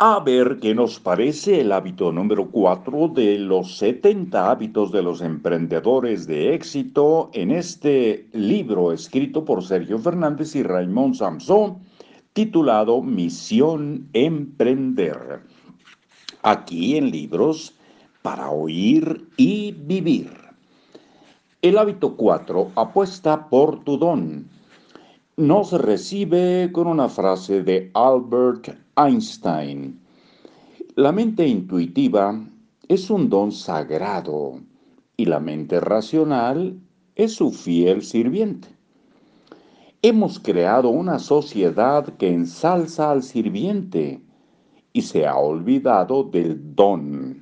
A ver qué nos parece el hábito número 4 de los 70 hábitos de los emprendedores de éxito en este libro escrito por Sergio Fernández y Raymond Samson titulado Misión Emprender. Aquí en libros para oír y vivir. El hábito 4 apuesta por tu don. Nos recibe con una frase de Albert Einstein. La mente intuitiva es un don sagrado y la mente racional es su fiel sirviente. Hemos creado una sociedad que ensalza al sirviente y se ha olvidado del don.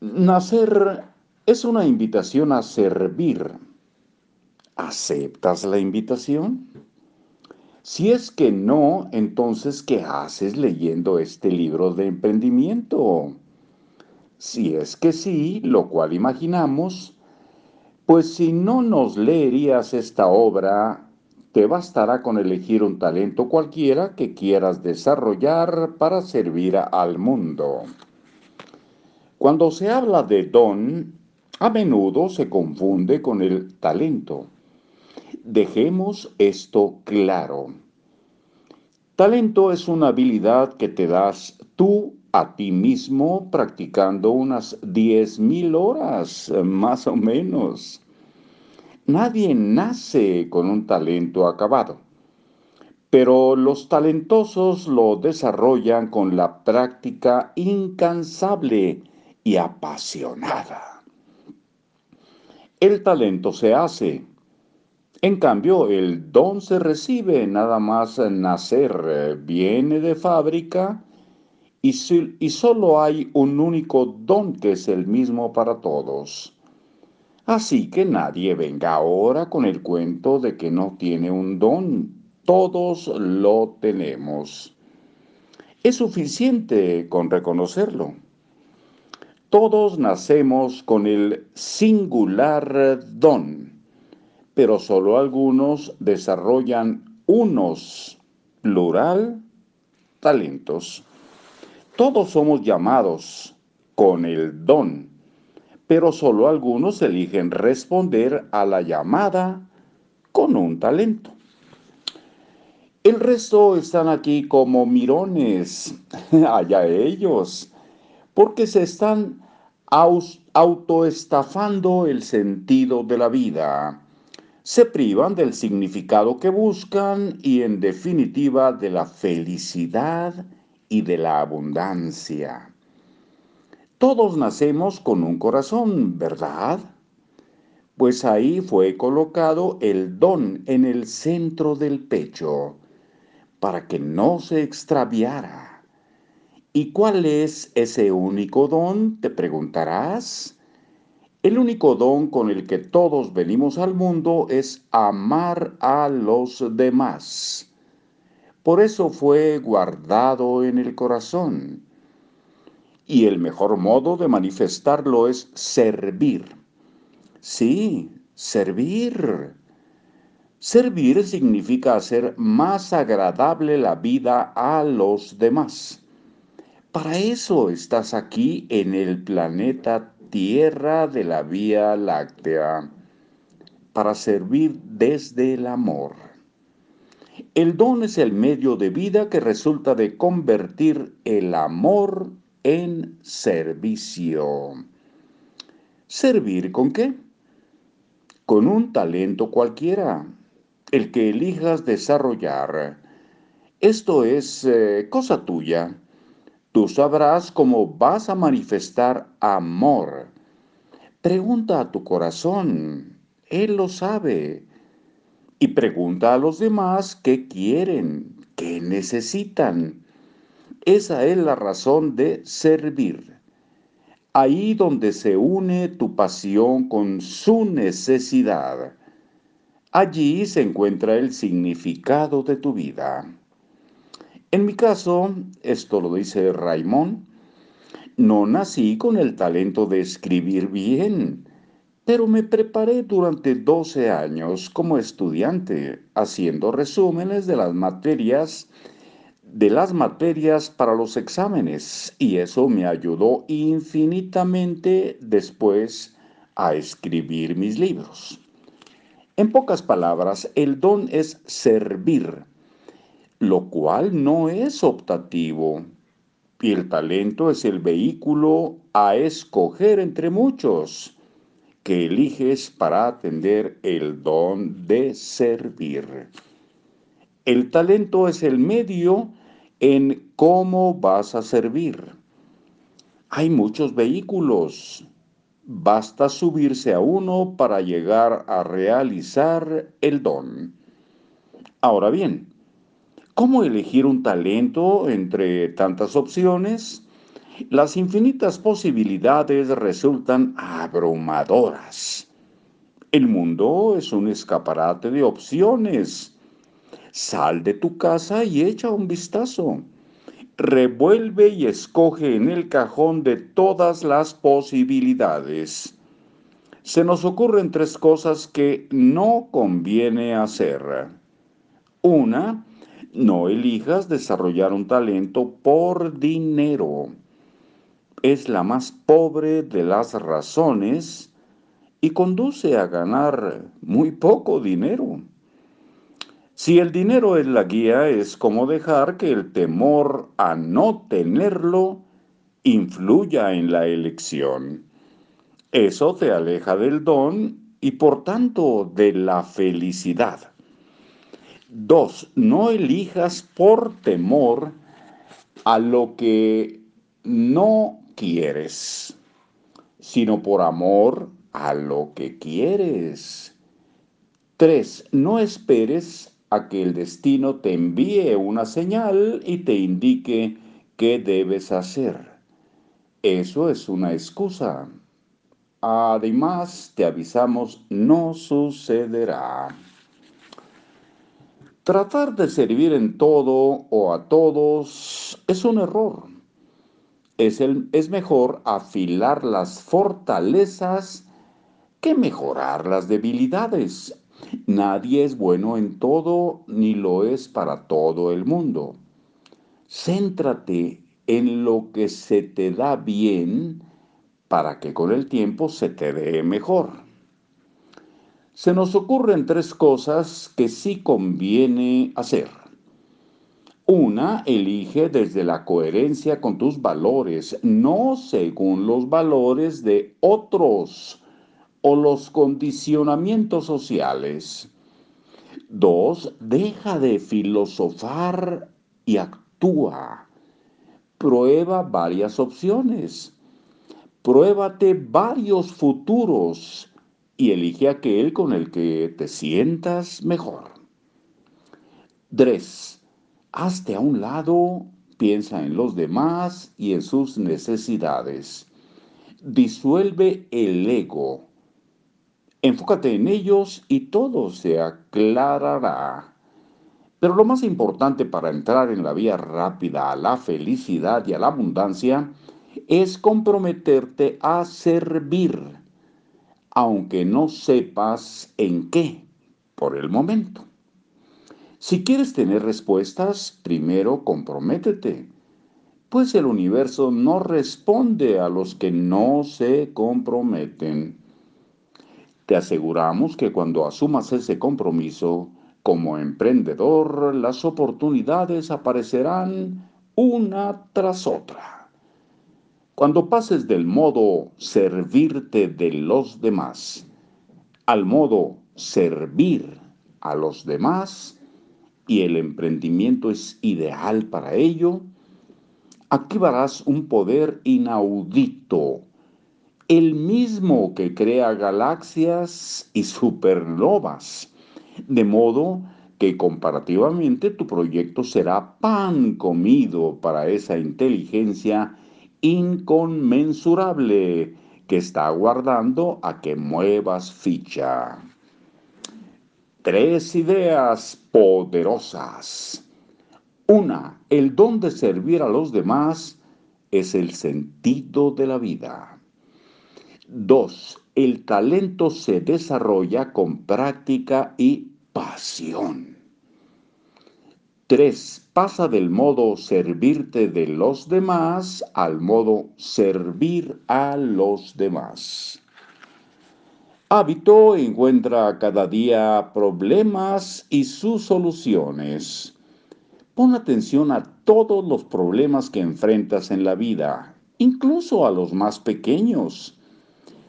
Nacer es una invitación a servir. ¿Aceptas la invitación? Si es que no, entonces, ¿qué haces leyendo este libro de emprendimiento? Si es que sí, lo cual imaginamos, pues si no nos leerías esta obra, te bastará con elegir un talento cualquiera que quieras desarrollar para servir al mundo. Cuando se habla de don, a menudo se confunde con el talento. Dejemos esto claro. Talento es una habilidad que te das tú a ti mismo practicando unas 10.000 horas, más o menos. Nadie nace con un talento acabado, pero los talentosos lo desarrollan con la práctica incansable y apasionada. El talento se hace, en cambio, el don se recibe nada más nacer, eh, viene de fábrica y, y solo hay un único don que es el mismo para todos. Así que nadie venga ahora con el cuento de que no tiene un don. Todos lo tenemos. Es suficiente con reconocerlo. Todos nacemos con el singular don pero solo algunos desarrollan unos, plural, talentos. Todos somos llamados con el don, pero solo algunos eligen responder a la llamada con un talento. El resto están aquí como mirones, allá ellos, porque se están autoestafando el sentido de la vida se privan del significado que buscan y en definitiva de la felicidad y de la abundancia. Todos nacemos con un corazón, ¿verdad? Pues ahí fue colocado el don en el centro del pecho, para que no se extraviara. ¿Y cuál es ese único don? Te preguntarás. El único don con el que todos venimos al mundo es amar a los demás. Por eso fue guardado en el corazón. Y el mejor modo de manifestarlo es servir. Sí, servir. Servir significa hacer más agradable la vida a los demás. Para eso estás aquí en el planeta tierra de la Vía Láctea para servir desde el amor. El don es el medio de vida que resulta de convertir el amor en servicio. ¿Servir con qué? Con un talento cualquiera, el que elijas desarrollar. Esto es eh, cosa tuya Tú sabrás cómo vas a manifestar amor. Pregunta a tu corazón, Él lo sabe. Y pregunta a los demás qué quieren, qué necesitan. Esa es la razón de servir. Ahí donde se une tu pasión con su necesidad. Allí se encuentra el significado de tu vida. En mi caso, esto lo dice Raimón, no nací con el talento de escribir bien, pero me preparé durante 12 años como estudiante, haciendo resúmenes de las materias de las materias para los exámenes y eso me ayudó infinitamente después a escribir mis libros. En pocas palabras, el don es servir, lo cual no es optativo. Y el talento es el vehículo a escoger entre muchos que eliges para atender el don de servir. El talento es el medio en cómo vas a servir. Hay muchos vehículos. Basta subirse a uno para llegar a realizar el don. Ahora bien, ¿cómo elegir un talento entre tantas opciones? Las infinitas posibilidades resultan abrumadoras. El mundo es un escaparate de opciones Sal de tu casa y echa un vistazo. Revuelve y escoge en el cajón de todas las posibilidades. Se nos ocurren tres cosas que no conviene hacer. Una, no elijas desarrollar un talento por dinero. Es la más pobre de las razones y conduce a ganar muy poco dinero. Si el dinero es la guía, es como dejar que el temor a no tenerlo influya en la elección. Eso te aleja del don y por tanto de la felicidad. Dos, no elijas por temor a lo que no quieres, sino por amor a lo que quieres. Tres, no esperes a que el destino te envíe una señal y te indique qué debes hacer. Eso es una excusa. Además, te avisamos, no sucederá. Tratar de servir en todo o a todos es un error. Es, el, es mejor afilar las fortalezas que mejorar las debilidades. Nadie es bueno en todo ni lo es para todo el mundo. Céntrate en lo que se te da bien para que con el tiempo se te dé mejor. Se nos ocurren tres cosas que sí conviene hacer. Una, elige desde la coherencia con tus valores, no según los valores de otros o los condicionamientos sociales. Dos, deja de filosofar y actúa. Prueba varias opciones. Pruébate varios futuros y elige aquel con el que te sientas mejor. Tres, hazte a un lado, piensa en los demás y en sus necesidades. Disuelve el ego Enfócate en ellos y todo se aclarará. Pero lo más importante para entrar en la vía rápida a la felicidad y a la abundancia es comprometerte a servir, aunque no sepas en qué por el momento. Si quieres tener respuestas, primero comprométete, pues el universo no responde a los que no se comprometen. Te aseguramos que cuando asumas ese compromiso como emprendedor, las oportunidades aparecerán una tras otra. Cuando pases del modo servirte de los demás al modo servir a los demás, y el emprendimiento es ideal para ello, activarás un poder inaudito el mismo que crea galaxias y supernovas, de modo que comparativamente tu proyecto será pan comido para esa inteligencia inconmensurable que está aguardando a que muevas ficha. Tres ideas poderosas. Una, el don de servir a los demás es el sentido de la vida. Dos, el talento se desarrolla con práctica y pasión. 3. Pasa del modo servirte de los demás al modo servir a los demás. Hábito encuentra cada día problemas y sus soluciones. Pon atención a todos los problemas que enfrentas en la vida, incluso a los más pequeños.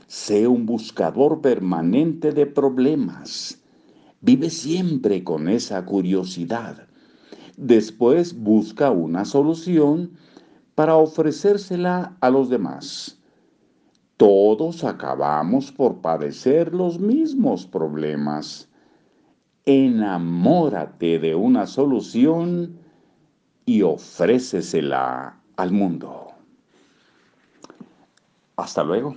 Sé un buscador permanente de problemas. Vive siempre con esa curiosidad. Después busca una solución para ofrecérsela a los demás. Todos acabamos por padecer los mismos problemas. Enamórate de una solución y ofrécesela al mundo. Hasta luego.